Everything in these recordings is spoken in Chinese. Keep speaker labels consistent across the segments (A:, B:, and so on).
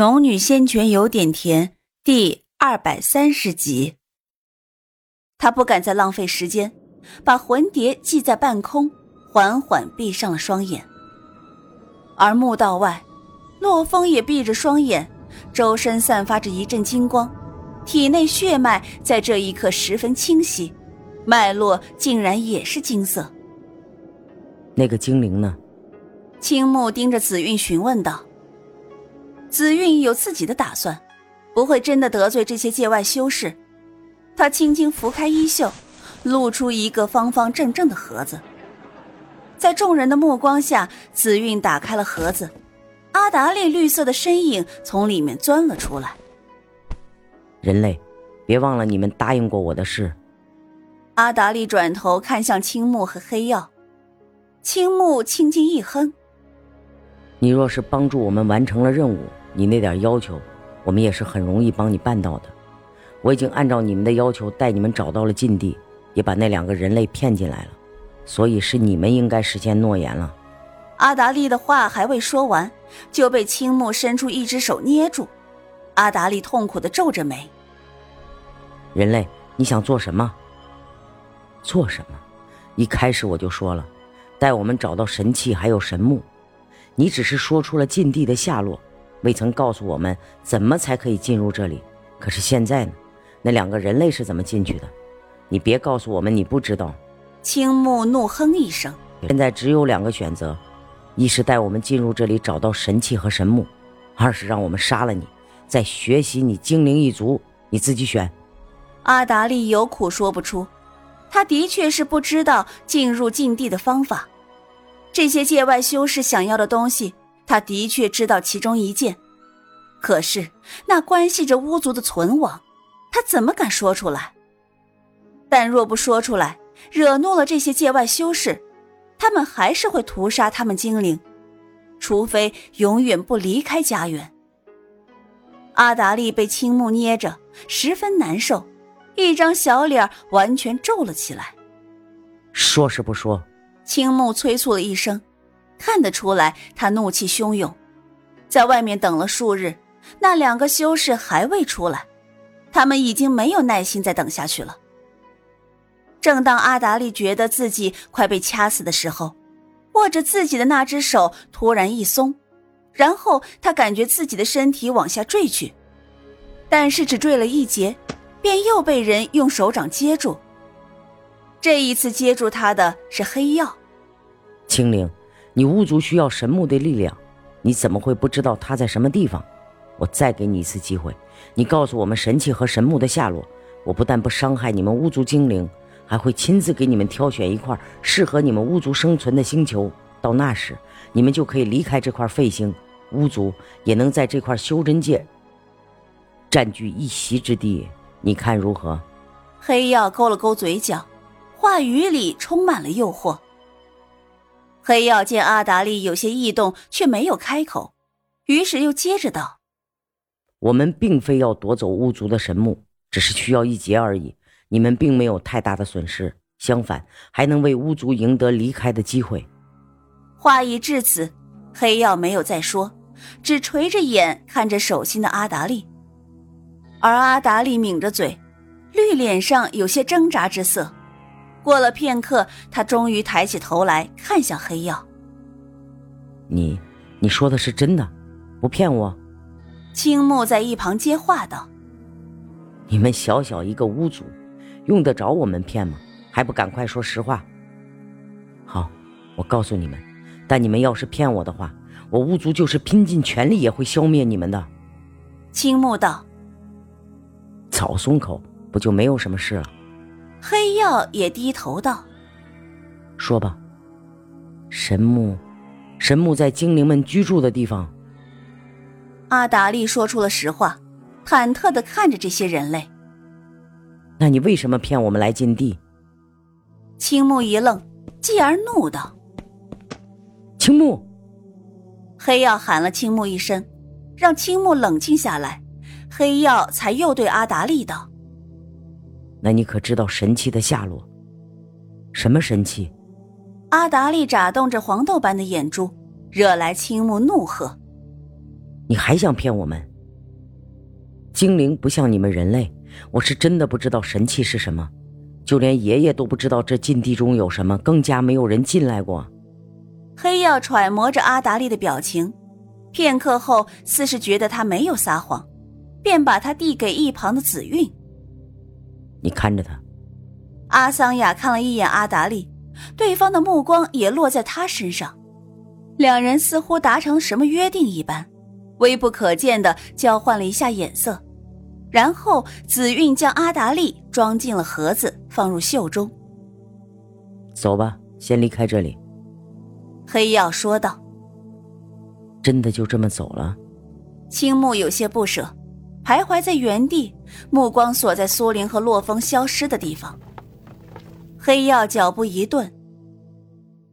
A: 农女仙泉有点甜，第二百三十集。他不敢再浪费时间，把魂蝶系在半空，缓缓闭上了双眼。而墓道外，洛风也闭着双眼，周身散发着一阵金光，体内血脉在这一刻十分清晰，脉络竟然也是金色。
B: 那个精灵呢？
A: 青木盯着紫韵询问道。紫韵有自己的打算，不会真的得罪这些界外修士。她轻轻拂开衣袖，露出一个方方正正的盒子。在众人的目光下，紫韵打开了盒子，阿达利绿色的身影从里面钻了出来。
B: 人类，别忘了你们答应过我的事。
A: 阿达利转头看向青木和黑曜，青木轻轻一哼：“
B: 你若是帮助我们完成了任务。”你那点要求，我们也是很容易帮你办到的。我已经按照你们的要求带你们找到了禁地，也把那两个人类骗进来了，所以是你们应该实现诺言了。
A: 阿达利的话还未说完，就被青木伸出一只手捏住。阿达利痛苦的皱着眉：“
B: 人类，你想做什么？做什么？一开始我就说了，带我们找到神器还有神木。你只是说出了禁地的下落。”未曾告诉我们怎么才可以进入这里，可是现在呢？那两个人类是怎么进去的？你别告诉我们你不知道！
A: 青木怒哼一声。
B: 现在只有两个选择：一是带我们进入这里找到神器和神木；二是让我们杀了你，再学习你精灵一族。你自己选。
A: 阿达利有苦说不出，他的确是不知道进入禁地的方法。这些界外修士想要的东西。他的确知道其中一件，可是那关系着巫族的存亡，他怎么敢说出来？但若不说出来，惹怒了这些界外修士，他们还是会屠杀他们精灵，除非永远不离开家园。阿达利被青木捏着，十分难受，一张小脸完全皱了起来。
B: 说是不说？
A: 青木催促了一声。看得出来，他怒气汹涌，在外面等了数日，那两个修士还未出来，他们已经没有耐心再等下去了。正当阿达利觉得自己快被掐死的时候，握着自己的那只手突然一松，然后他感觉自己的身体往下坠去，但是只坠了一截，便又被人用手掌接住。这一次接住他的是黑曜，
B: 青灵。你巫族需要神木的力量，你怎么会不知道它在什么地方？我再给你一次机会，你告诉我们神器和神木的下落。我不但不伤害你们巫族精灵，还会亲自给你们挑选一块适合你们巫族生存的星球。到那时，你们就可以离开这块废星，巫族也能在这块修真界占据一席之地。你看如何？
A: 黑曜勾了勾嘴角，话语里充满了诱惑。黑曜见阿达利有些异动，却没有开口，于是又接着道：“
B: 我们并非要夺走巫族的神木，只是需要一劫而已。你们并没有太大的损失，相反，还能为巫族赢得离开的机会。”
A: 话已至此，黑曜没有再说，只垂着眼看着手心的阿达利，而阿达利抿着嘴，绿脸上有些挣扎之色。过了片刻，他终于抬起头来看向黑曜。
B: 你，你说的是真的，不骗我？
A: 青木在一旁接话道：“
B: 你们小小一个巫族，用得着我们骗吗？还不赶快说实话！好，我告诉你们，但你们要是骗我的话，我巫族就是拼尽全力也会消灭你们的。”
A: 青木道：“
B: 早松口，不就没有什么事了？”
A: 黑曜也低头道：“
B: 说吧，神木，神木在精灵们居住的地方。”
A: 阿达利说出了实话，忐忑的看着这些人类。
B: 那你为什么骗我们来禁地？
A: 青木一愣，继而怒道：“
B: 青木！”
A: 黑曜喊了青木一声，让青木冷静下来，黑曜才又对阿达利道。
B: 那你可知道神器的下落？什么神器？
A: 阿达利眨动着黄豆般的眼珠，惹来青木怒喝：“
B: 你还想骗我们？精灵不像你们人类，我是真的不知道神器是什么，就连爷爷都不知道这禁地中有什么，更加没有人进来过。
A: 黑曜揣摩着阿达利的表情，片刻后似是觉得他没有撒谎，便把他递给一旁的紫韵。
B: 你看着他。
A: 阿桑雅看了一眼阿达利，对方的目光也落在他身上，两人似乎达成什么约定一般，微不可见的交换了一下眼色，然后紫韵将阿达利装进了盒子，放入袖中。
B: 走吧，先离开这里。
A: 黑曜说道。
B: 真的就这么走了？
A: 青木有些不舍，徘徊在原地，目光锁在苏玲和洛风消失的地方。黑曜脚步一顿，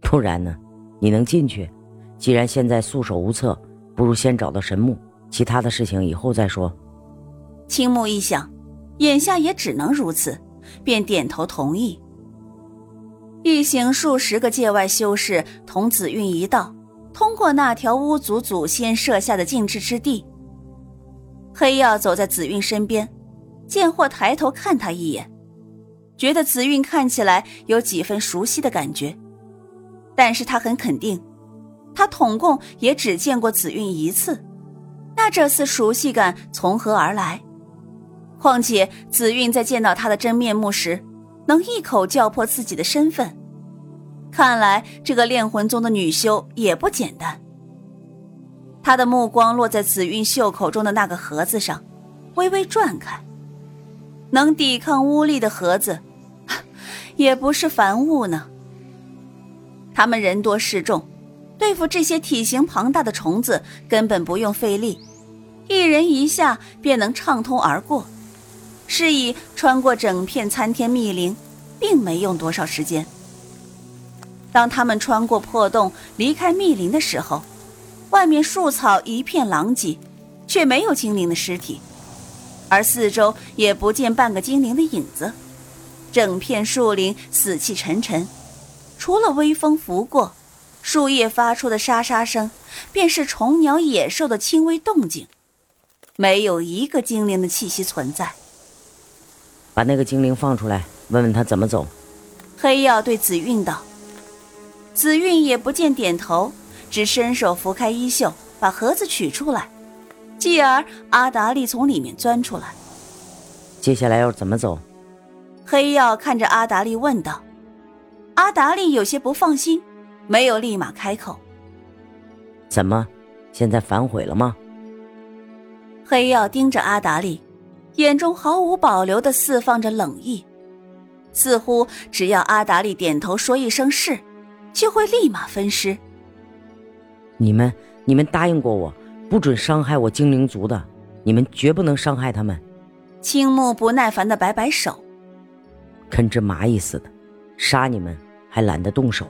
B: 不然呢？你能进去？既然现在束手无策，不如先找到神木，其他的事情以后再说。
A: 青木一想，眼下也只能如此，便点头同意。一行数十个界外修士同紫韵一道，通过那条巫族祖先设下的禁制之地。黑曜走在紫韵身边，贱货抬头看他一眼。觉得紫韵看起来有几分熟悉的感觉，但是他很肯定，他统共也只见过紫韵一次，那这次熟悉感从何而来？况且紫韵在见到他的真面目时，能一口叫破自己的身份，看来这个炼魂宗的女修也不简单。他的目光落在紫韵袖口中的那个盒子上，微微转开，能抵抗巫力的盒子。也不是凡物呢。他们人多势众，对付这些体型庞大的虫子根本不用费力，一人一下便能畅通而过。是以穿过整片参天密林，并没用多少时间。当他们穿过破洞离开密林的时候，外面树草一片狼藉，却没有精灵的尸体，而四周也不见半个精灵的影子。整片树林死气沉沉，除了微风拂过，树叶发出的沙沙声，便是虫鸟野兽的轻微动静，没有一个精灵的气息存在。
B: 把那个精灵放出来，问问他怎么走。
A: 黑曜对紫韵道。紫韵也不见点头，只伸手拂开衣袖，把盒子取出来。继而阿达利从里面钻出来。
B: 接下来要怎么走？
A: 黑曜看着阿达利问道：“阿达利有些不放心，没有立马开口。
B: 怎么，现在反悔了吗？”
A: 黑曜盯着阿达利，眼中毫无保留的释放着冷意，似乎只要阿达利点头说一声是，就会立马分尸。
B: 你们，你们答应过我，不准伤害我精灵族的，你们绝不能伤害他们。
A: 青木不耐烦的摆摆手。
B: 跟只蚂蚁似的，杀你们还懒得动手。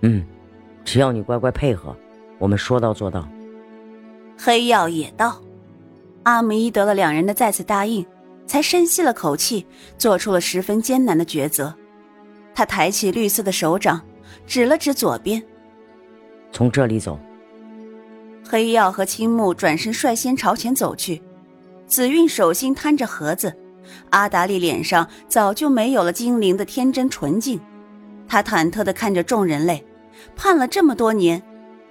B: 嗯，只要你乖乖配合，我们说到做到。
A: 黑曜也道。阿姆伊得了两人的再次答应，才深吸了口气，做出了十分艰难的抉择。他抬起绿色的手掌，指了指左边，
B: 从这里走。
A: 黑曜和青木转身率先朝前走去，紫韵手心摊着盒子。阿达利脸上早就没有了精灵的天真纯净，他忐忑地看着众人类，盼了这么多年，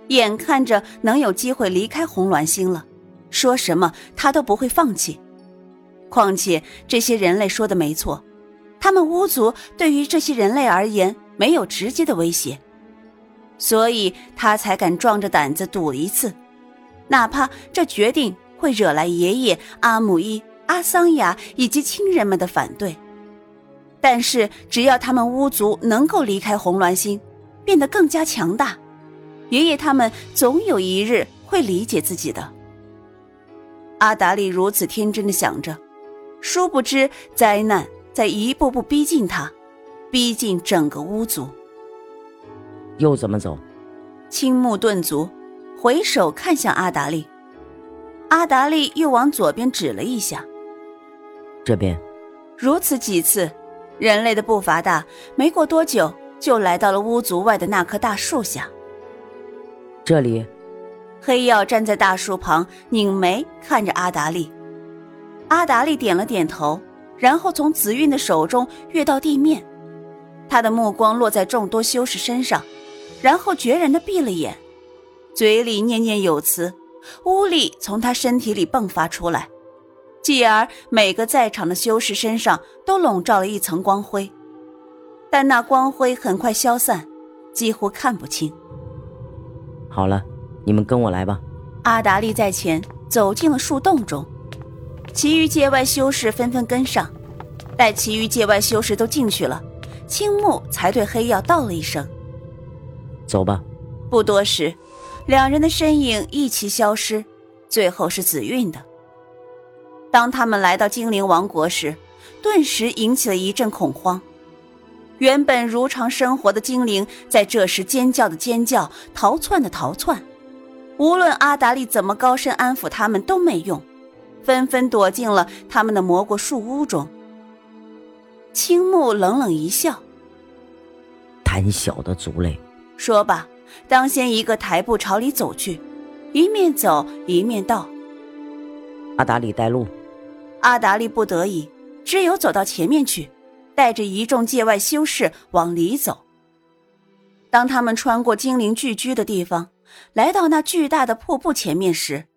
A: 眼看着能有机会离开红鸾星了，说什么他都不会放弃。况且这些人类说的没错，他们巫族对于这些人类而言没有直接的威胁，所以他才敢壮着胆子赌一次，哪怕这决定会惹来爷爷阿姆伊。阿桑雅以及亲人们的反对，但是只要他们巫族能够离开红鸾星，变得更加强大，爷爷他们总有一日会理解自己的。阿达利如此天真的想着，殊不知灾难在一步步逼近他，逼近整个巫族。
B: 又怎么走？
A: 青木顿足，回首看向阿达利。阿达利又往左边指了一下。
B: 这边，
A: 如此几次，人类的步伐大，没过多久就来到了巫族外的那棵大树下。
B: 这里，
A: 黑曜站在大树旁，拧眉看着阿达利。阿达利点了点头，然后从紫韵的手中跃到地面，他的目光落在众多修士身上，然后决然的闭了眼，嘴里念念有词，巫力从他身体里迸发出来，继而每个在场的修士身上都笼罩了一层光辉，但那光辉很快消散，几乎看不清。
B: 好了，你们跟我来吧。
A: 阿达利在前走进了树洞中。其余界外修士纷纷跟上，待其余界外修士都进去了，青木才对黑曜道了一声：“
B: 走吧。”
A: 不多时，两人的身影一起消失，最后是紫韵的。当他们来到精灵王国时，顿时引起了一阵恐慌。原本如常生活的精灵，在这时尖叫的尖叫，逃窜的逃窜，无论阿达利怎么高声安抚他们都没用。纷纷躲进了他们的蘑菇树屋中。青木冷冷一笑：“
B: 胆小的族类。”
A: 说罢，当先一个抬步朝里走去，一面走一面道：“
B: 阿达里带路。”
A: 阿达利不得已，只有走到前面去，带着一众界外修士往里走。当他们穿过精灵聚居的地方，来到那巨大的瀑布前面时，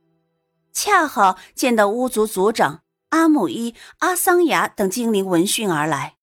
A: 恰好见到巫族族长阿姆伊、阿桑雅等精灵闻讯而来。